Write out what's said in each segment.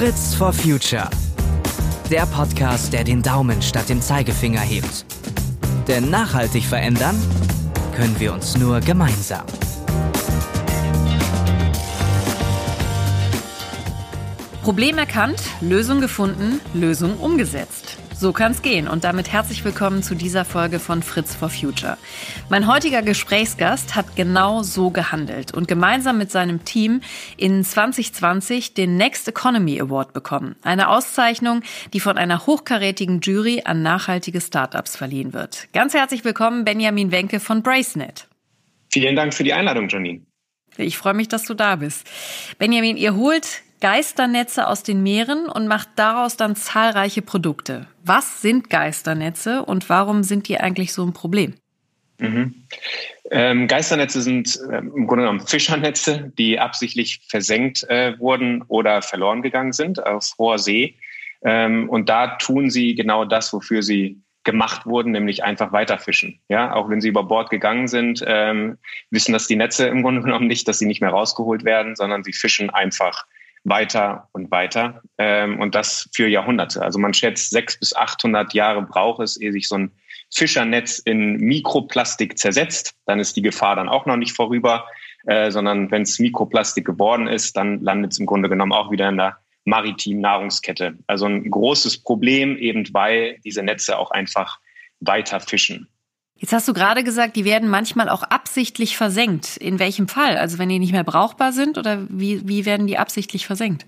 Fritz for Future. Der Podcast, der den Daumen statt dem Zeigefinger hebt. Denn nachhaltig verändern können wir uns nur gemeinsam. Problem erkannt, Lösung gefunden, Lösung umgesetzt. So kann's gehen und damit herzlich willkommen zu dieser Folge von Fritz for Future. Mein heutiger Gesprächsgast hat genau so gehandelt und gemeinsam mit seinem Team in 2020 den Next Economy Award bekommen. Eine Auszeichnung, die von einer hochkarätigen Jury an nachhaltige Startups verliehen wird. Ganz herzlich willkommen Benjamin Wenke von Bracenet. Vielen Dank für die Einladung, Janine. Ich freue mich, dass du da bist. Benjamin, ihr holt Geisternetze aus den Meeren und macht daraus dann zahlreiche Produkte. Was sind Geisternetze und warum sind die eigentlich so ein Problem? Mhm. Ähm, Geisternetze sind äh, im Grunde genommen Fischernetze, die absichtlich versenkt äh, wurden oder verloren gegangen sind auf hoher See. Ähm, und da tun sie genau das, wofür sie gemacht wurden, nämlich einfach weiterfischen. Ja, auch wenn sie über Bord gegangen sind, ähm, wissen das die Netze im Grunde genommen nicht, dass sie nicht mehr rausgeholt werden, sondern sie fischen einfach weiter und weiter. Ähm, und das für Jahrhunderte. Also man schätzt, sechs bis 800 Jahre braucht es, ehe sich so ein Fischernetz in Mikroplastik zersetzt. Dann ist die Gefahr dann auch noch nicht vorüber, äh, sondern wenn es Mikroplastik geworden ist, dann landet es im Grunde genommen auch wieder in der maritimen Nahrungskette. Also ein großes Problem, eben weil diese Netze auch einfach weiter fischen. Jetzt hast du gerade gesagt, die werden manchmal auch absichtlich versenkt. In welchem Fall? Also wenn die nicht mehr brauchbar sind oder wie, wie werden die absichtlich versenkt?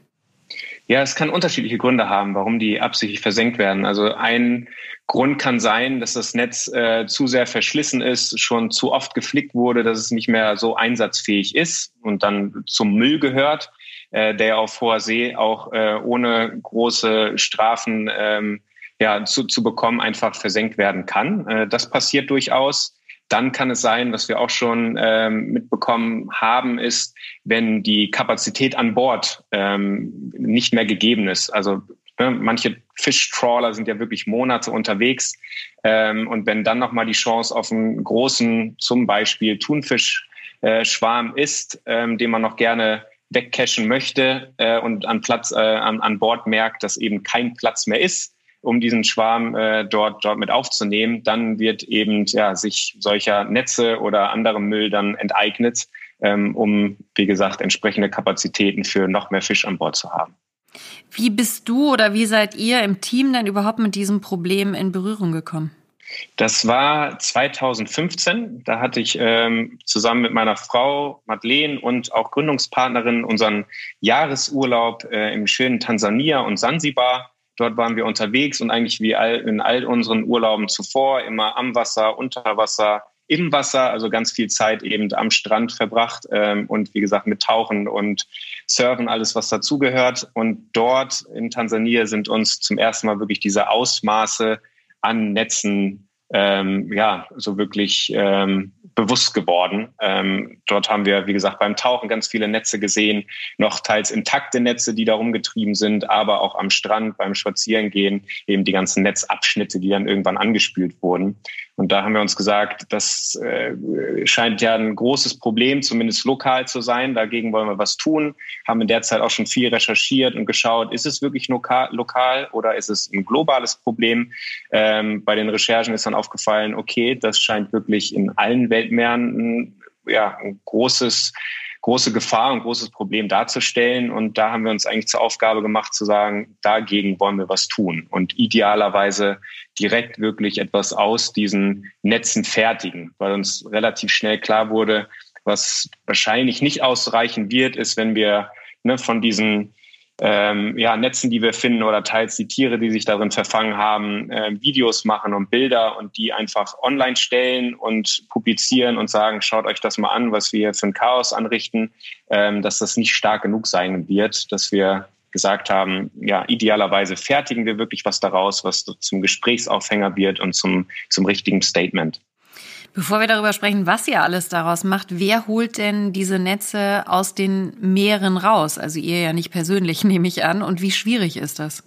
Ja, es kann unterschiedliche Gründe haben, warum die absichtlich versenkt werden. Also ein Grund kann sein, dass das Netz äh, zu sehr verschlissen ist, schon zu oft geflickt wurde, dass es nicht mehr so einsatzfähig ist und dann zum Müll gehört, äh, der auf hoher See auch äh, ohne große Strafen ähm, ja, zu, zu bekommen, einfach versenkt werden kann. Äh, das passiert durchaus. Dann kann es sein, was wir auch schon ähm, mitbekommen haben, ist, wenn die Kapazität an Bord ähm, nicht mehr gegeben ist. Also ne, manche Fischtrawler sind ja wirklich Monate unterwegs. Ähm, und wenn dann nochmal die Chance auf einen großen, zum Beispiel Thunfischschwarm äh, ist, ähm, den man noch gerne wegcachen möchte äh, und an Platz äh, an, an Bord merkt, dass eben kein Platz mehr ist, um diesen Schwarm äh, dort, dort mit aufzunehmen. Dann wird eben ja, sich solcher Netze oder anderem Müll dann enteignet, ähm, um, wie gesagt, entsprechende Kapazitäten für noch mehr Fisch an Bord zu haben. Wie bist du oder wie seid ihr im Team denn überhaupt mit diesem Problem in Berührung gekommen? Das war 2015. Da hatte ich ähm, zusammen mit meiner Frau Madeleine und auch Gründungspartnerin unseren Jahresurlaub äh, im schönen Tansania und Sansibar Dort waren wir unterwegs und eigentlich wie all, in all unseren Urlauben zuvor immer am Wasser, unter Wasser, im Wasser, also ganz viel Zeit eben am Strand verbracht ähm, und wie gesagt mit Tauchen und Surfen, alles was dazugehört. Und dort in Tansania sind uns zum ersten Mal wirklich diese Ausmaße an Netzen ähm, ja so wirklich ähm, bewusst geworden. Ähm, dort haben wir, wie gesagt, beim Tauchen ganz viele Netze gesehen, noch teils intakte Netze, die da rumgetrieben sind, aber auch am Strand beim Spazierengehen eben die ganzen Netzabschnitte, die dann irgendwann angespült wurden. Und da haben wir uns gesagt, das äh, scheint ja ein großes Problem, zumindest lokal zu sein. Dagegen wollen wir was tun. Haben in der Zeit auch schon viel recherchiert und geschaut, ist es wirklich lokal, lokal oder ist es ein globales Problem? Ähm, bei den Recherchen ist dann aufgefallen, okay, das scheint wirklich in allen Weltmeeren ein, ja, ein großes große Gefahr und großes Problem darzustellen. Und da haben wir uns eigentlich zur Aufgabe gemacht zu sagen, dagegen wollen wir was tun und idealerweise direkt wirklich etwas aus diesen Netzen fertigen, weil uns relativ schnell klar wurde, was wahrscheinlich nicht ausreichen wird, ist, wenn wir ne, von diesen ähm, ja, Netzen, die wir finden oder teils die Tiere, die sich darin verfangen haben, äh, Videos machen und Bilder und die einfach online stellen und publizieren und sagen, schaut euch das mal an, was wir für ein Chaos anrichten, ähm, dass das nicht stark genug sein wird, dass wir gesagt haben, ja, idealerweise fertigen wir wirklich was daraus, was zum Gesprächsaufhänger wird und zum, zum richtigen Statement. Bevor wir darüber sprechen, was ihr alles daraus macht, wer holt denn diese Netze aus den Meeren raus? Also ihr ja nicht persönlich, nehme ich an. Und wie schwierig ist das?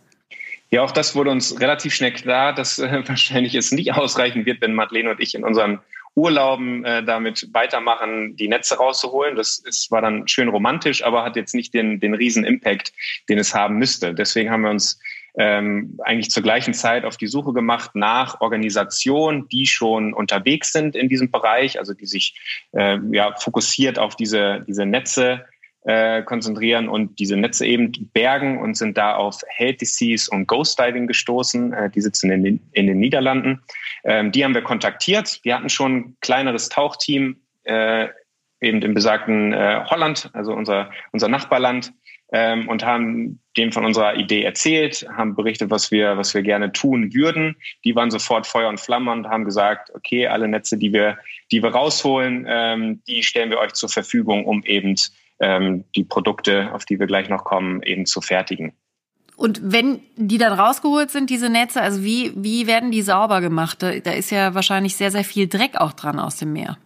Ja, auch das wurde uns relativ schnell klar, dass äh, wahrscheinlich es nicht ausreichen wird, wenn Madeleine und ich in unseren Urlauben äh, damit weitermachen, die Netze rauszuholen. Das ist, war dann schön romantisch, aber hat jetzt nicht den, den riesen Impact, den es haben müsste. Deswegen haben wir uns ähm, eigentlich zur gleichen Zeit auf die Suche gemacht nach Organisationen, die schon unterwegs sind in diesem Bereich, also die sich äh, ja, fokussiert auf diese, diese Netze äh, konzentrieren und diese Netze eben bergen und sind da auf Disease und Ghost Diving gestoßen. Äh, die sitzen in den, in den Niederlanden. Ähm, die haben wir kontaktiert. Wir hatten schon ein kleineres Tauchteam äh, eben im besagten äh, Holland, also unser, unser Nachbarland, ähm, und haben dem von unserer Idee erzählt, haben berichtet, was wir, was wir gerne tun würden. Die waren sofort Feuer und Flamme und haben gesagt, okay, alle Netze, die wir, die wir rausholen, ähm, die stellen wir euch zur Verfügung, um eben ähm, die Produkte, auf die wir gleich noch kommen, eben zu fertigen. Und wenn die dann rausgeholt sind, diese Netze, also wie, wie werden die sauber gemacht? Da, da ist ja wahrscheinlich sehr, sehr viel Dreck auch dran aus dem Meer.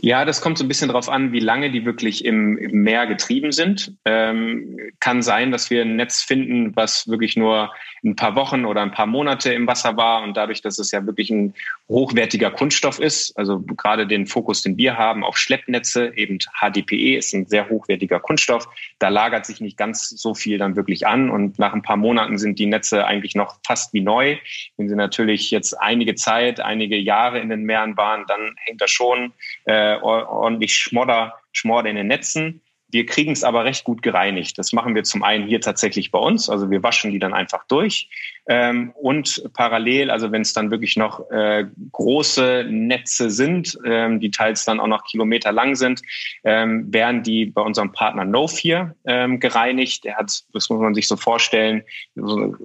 Ja, das kommt so ein bisschen darauf an, wie lange die wirklich im, im Meer getrieben sind. Ähm, kann sein, dass wir ein Netz finden, was wirklich nur ein paar Wochen oder ein paar Monate im Wasser war und dadurch, dass es ja wirklich ein hochwertiger Kunststoff ist, also gerade den Fokus, den wir haben auf Schleppnetze, eben HDPE ist ein sehr hochwertiger Kunststoff, da lagert sich nicht ganz so viel dann wirklich an und nach ein paar Monaten sind die Netze eigentlich noch fast wie neu. Wenn sie natürlich jetzt einige Zeit, einige Jahre in den Meeren waren, dann hängt da schon äh, ordentlich Schmodder, Schmodder in den Netzen. Wir kriegen es aber recht gut gereinigt. Das machen wir zum einen hier tatsächlich bei uns. Also wir waschen die dann einfach durch. Ähm, und parallel, also wenn es dann wirklich noch äh, große Netze sind, ähm, die teils dann auch noch Kilometer lang sind, ähm, werden die bei unserem Partner No4 ähm, gereinigt. Der hat, das muss man sich so vorstellen, so,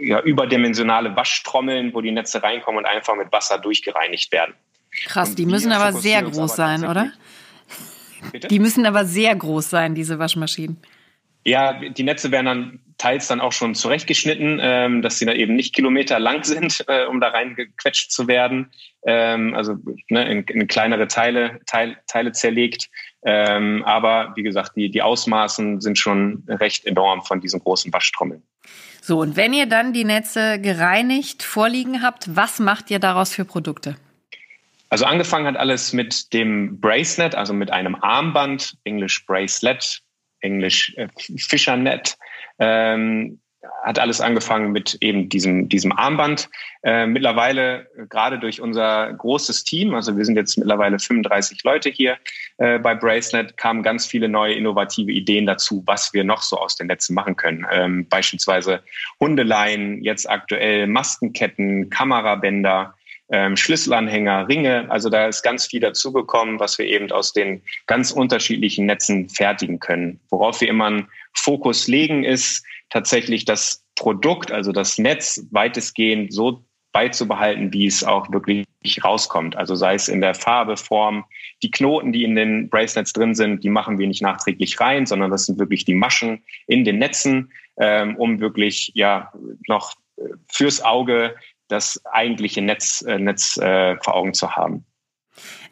ja, überdimensionale Waschtrommeln, wo die Netze reinkommen und einfach mit Wasser durchgereinigt werden. Krass, die müssen aber sehr groß sein, oder? Bitte? Die müssen aber sehr groß sein, diese Waschmaschinen. Ja, die Netze werden dann teils dann auch schon zurechtgeschnitten, ähm, dass sie dann eben nicht Kilometer lang sind, äh, um da reingequetscht zu werden. Ähm, also ne, in, in, kleinere Teile, Teil, Teile zerlegt. Ähm, aber wie gesagt, die, die Ausmaßen sind schon recht enorm von diesen großen Waschtrommeln. So, und wenn ihr dann die Netze gereinigt vorliegen habt, was macht ihr daraus für Produkte? Also angefangen hat alles mit dem Bracelet, also mit einem Armband, Englisch Bracelet, Englisch äh, Fischernet. Ähm, hat alles angefangen mit eben diesem, diesem Armband. Äh, mittlerweile, gerade durch unser großes Team, also wir sind jetzt mittlerweile 35 Leute hier äh, bei Bracelet, kamen ganz viele neue innovative Ideen dazu, was wir noch so aus den Netzen machen können. Ähm, beispielsweise Hundeleien, jetzt aktuell Maskenketten, Kamerabänder, ähm, Schlüsselanhänger, Ringe. Also da ist ganz viel dazugekommen, was wir eben aus den ganz unterschiedlichen Netzen fertigen können. Worauf wir immer einen Fokus legen, ist tatsächlich das Produkt, also das Netz weitestgehend so beizubehalten, wie es auch wirklich rauskommt. Also sei es in der Farbe, Form, die Knoten, die in den Bracelets drin sind, die machen wir nicht nachträglich rein, sondern das sind wirklich die Maschen in den Netzen, ähm, um wirklich ja noch äh, fürs Auge das eigentliche Netz, äh, Netz äh, vor Augen zu haben.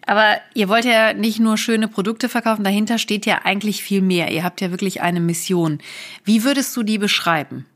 Aber ihr wollt ja nicht nur schöne Produkte verkaufen, dahinter steht ja eigentlich viel mehr. Ihr habt ja wirklich eine Mission. Wie würdest du die beschreiben?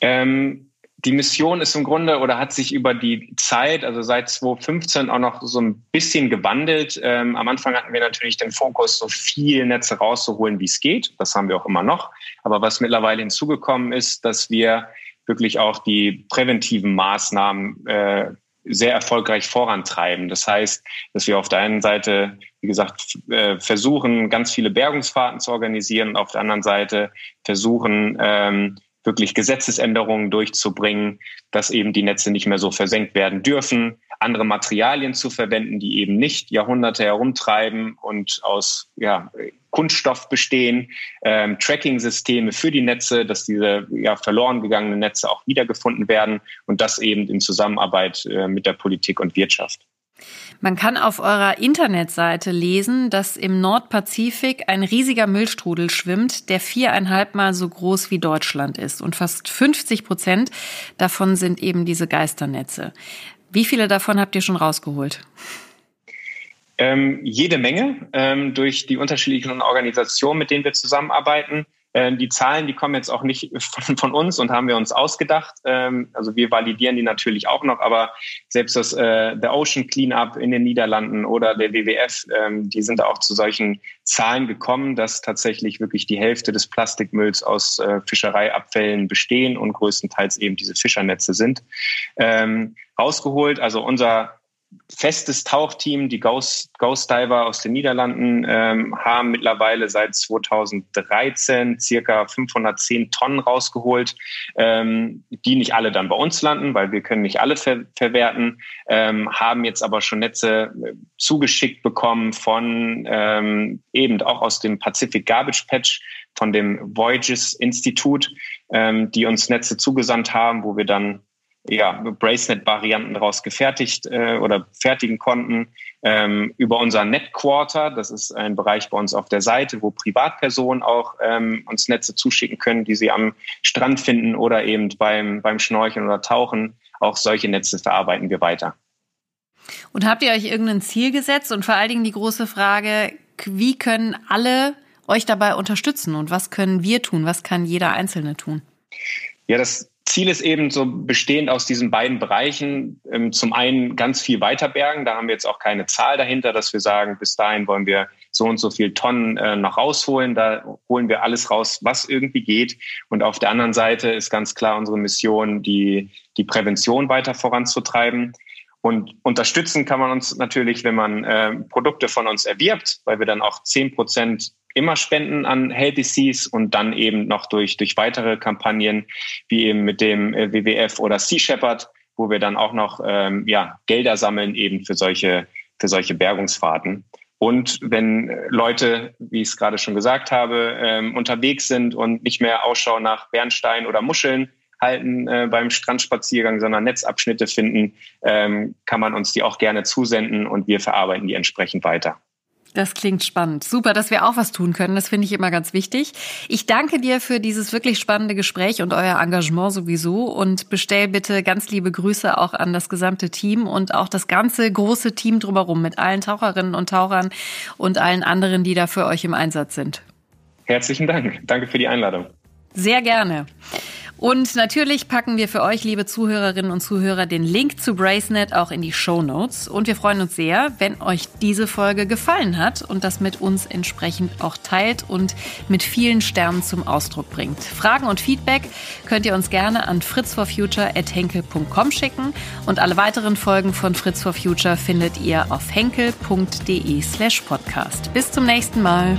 Ähm, die Mission ist im Grunde oder hat sich über die Zeit, also seit 2015 auch noch so ein bisschen gewandelt. Ähm, am Anfang hatten wir natürlich den Fokus, so viel Netze rauszuholen, wie es geht. Das haben wir auch immer noch. Aber was mittlerweile hinzugekommen ist, dass wir wirklich auch die präventiven Maßnahmen äh, sehr erfolgreich vorantreiben. Das heißt, dass wir auf der einen Seite, wie gesagt, äh, versuchen, ganz viele Bergungsfahrten zu organisieren auf der anderen Seite versuchen, ähm, wirklich Gesetzesänderungen durchzubringen, dass eben die Netze nicht mehr so versenkt werden dürfen, andere Materialien zu verwenden, die eben nicht Jahrhunderte herumtreiben und aus ja, Kunststoff bestehen, ähm, Tracking-Systeme für die Netze, dass diese ja, verloren gegangenen Netze auch wiedergefunden werden und das eben in Zusammenarbeit äh, mit der Politik und Wirtschaft. Man kann auf eurer Internetseite lesen, dass im Nordpazifik ein riesiger Müllstrudel schwimmt, der viereinhalb Mal so groß wie Deutschland ist. Und fast 50 Prozent davon sind eben diese Geisternetze. Wie viele davon habt ihr schon rausgeholt? Ähm, jede Menge ähm, durch die unterschiedlichen Organisationen, mit denen wir zusammenarbeiten. Äh, die Zahlen, die kommen jetzt auch nicht von, von uns und haben wir uns ausgedacht. Ähm, also wir validieren die natürlich auch noch, aber selbst das äh, The Ocean Cleanup in den Niederlanden oder der WWF, ähm, die sind auch zu solchen Zahlen gekommen, dass tatsächlich wirklich die Hälfte des Plastikmülls aus äh, Fischereiabfällen bestehen und größtenteils eben diese Fischernetze sind. Ähm, rausgeholt, also unser festes Tauchteam, die Ghost, Ghost Diver aus den Niederlanden, ähm, haben mittlerweile seit 2013 circa 510 Tonnen rausgeholt, ähm, die nicht alle dann bei uns landen, weil wir können nicht alle ver verwerten, ähm, haben jetzt aber schon Netze äh, zugeschickt bekommen von ähm, eben auch aus dem Pacific Garbage Patch, von dem Voyages Institut, ähm, die uns Netze zugesandt haben, wo wir dann ja, Bracelet-Varianten daraus gefertigt äh, oder fertigen konnten. Ähm, über unser Netquarter, das ist ein Bereich bei uns auf der Seite, wo Privatpersonen auch ähm, uns Netze zuschicken können, die sie am Strand finden oder eben beim, beim Schnorcheln oder Tauchen. Auch solche Netze verarbeiten wir weiter. Und habt ihr euch irgendein Ziel gesetzt? Und vor allen Dingen die große Frage, wie können alle euch dabei unterstützen und was können wir tun? Was kann jeder Einzelne tun? Ja, das Ziel ist eben so bestehend aus diesen beiden Bereichen. Ähm, zum einen ganz viel weiterbergen. Da haben wir jetzt auch keine Zahl dahinter, dass wir sagen, bis dahin wollen wir so und so viel Tonnen äh, noch rausholen. Da holen wir alles raus, was irgendwie geht. Und auf der anderen Seite ist ganz klar unsere Mission, die, die Prävention weiter voranzutreiben. Und unterstützen kann man uns natürlich, wenn man äh, Produkte von uns erwirbt, weil wir dann auch zehn Prozent immer spenden an Healthy Seas und dann eben noch durch, durch weitere Kampagnen wie eben mit dem äh, WWF oder Sea Shepherd, wo wir dann auch noch ähm, ja, Gelder sammeln eben für solche, für solche Bergungsfahrten. Und wenn Leute, wie ich es gerade schon gesagt habe, ähm, unterwegs sind und nicht mehr Ausschau nach Bernstein oder Muscheln halten äh, beim Strandspaziergang, sondern Netzabschnitte finden, ähm, kann man uns die auch gerne zusenden und wir verarbeiten die entsprechend weiter. Das klingt spannend. Super, dass wir auch was tun können. Das finde ich immer ganz wichtig. Ich danke dir für dieses wirklich spannende Gespräch und euer Engagement sowieso und bestell bitte ganz liebe Grüße auch an das gesamte Team und auch das ganze große Team drumherum mit allen Taucherinnen und Tauchern und allen anderen, die da für euch im Einsatz sind. Herzlichen Dank. Danke für die Einladung. Sehr gerne. Und natürlich packen wir für euch, liebe Zuhörerinnen und Zuhörer, den Link zu Bracenet auch in die Show Notes. Und wir freuen uns sehr, wenn euch diese Folge gefallen hat und das mit uns entsprechend auch teilt und mit vielen Sternen zum Ausdruck bringt. Fragen und Feedback könnt ihr uns gerne an fritzforfuture.henkel.com schicken. Und alle weiteren Folgen von Fritz for Future findet ihr auf henkel.de slash podcast. Bis zum nächsten Mal.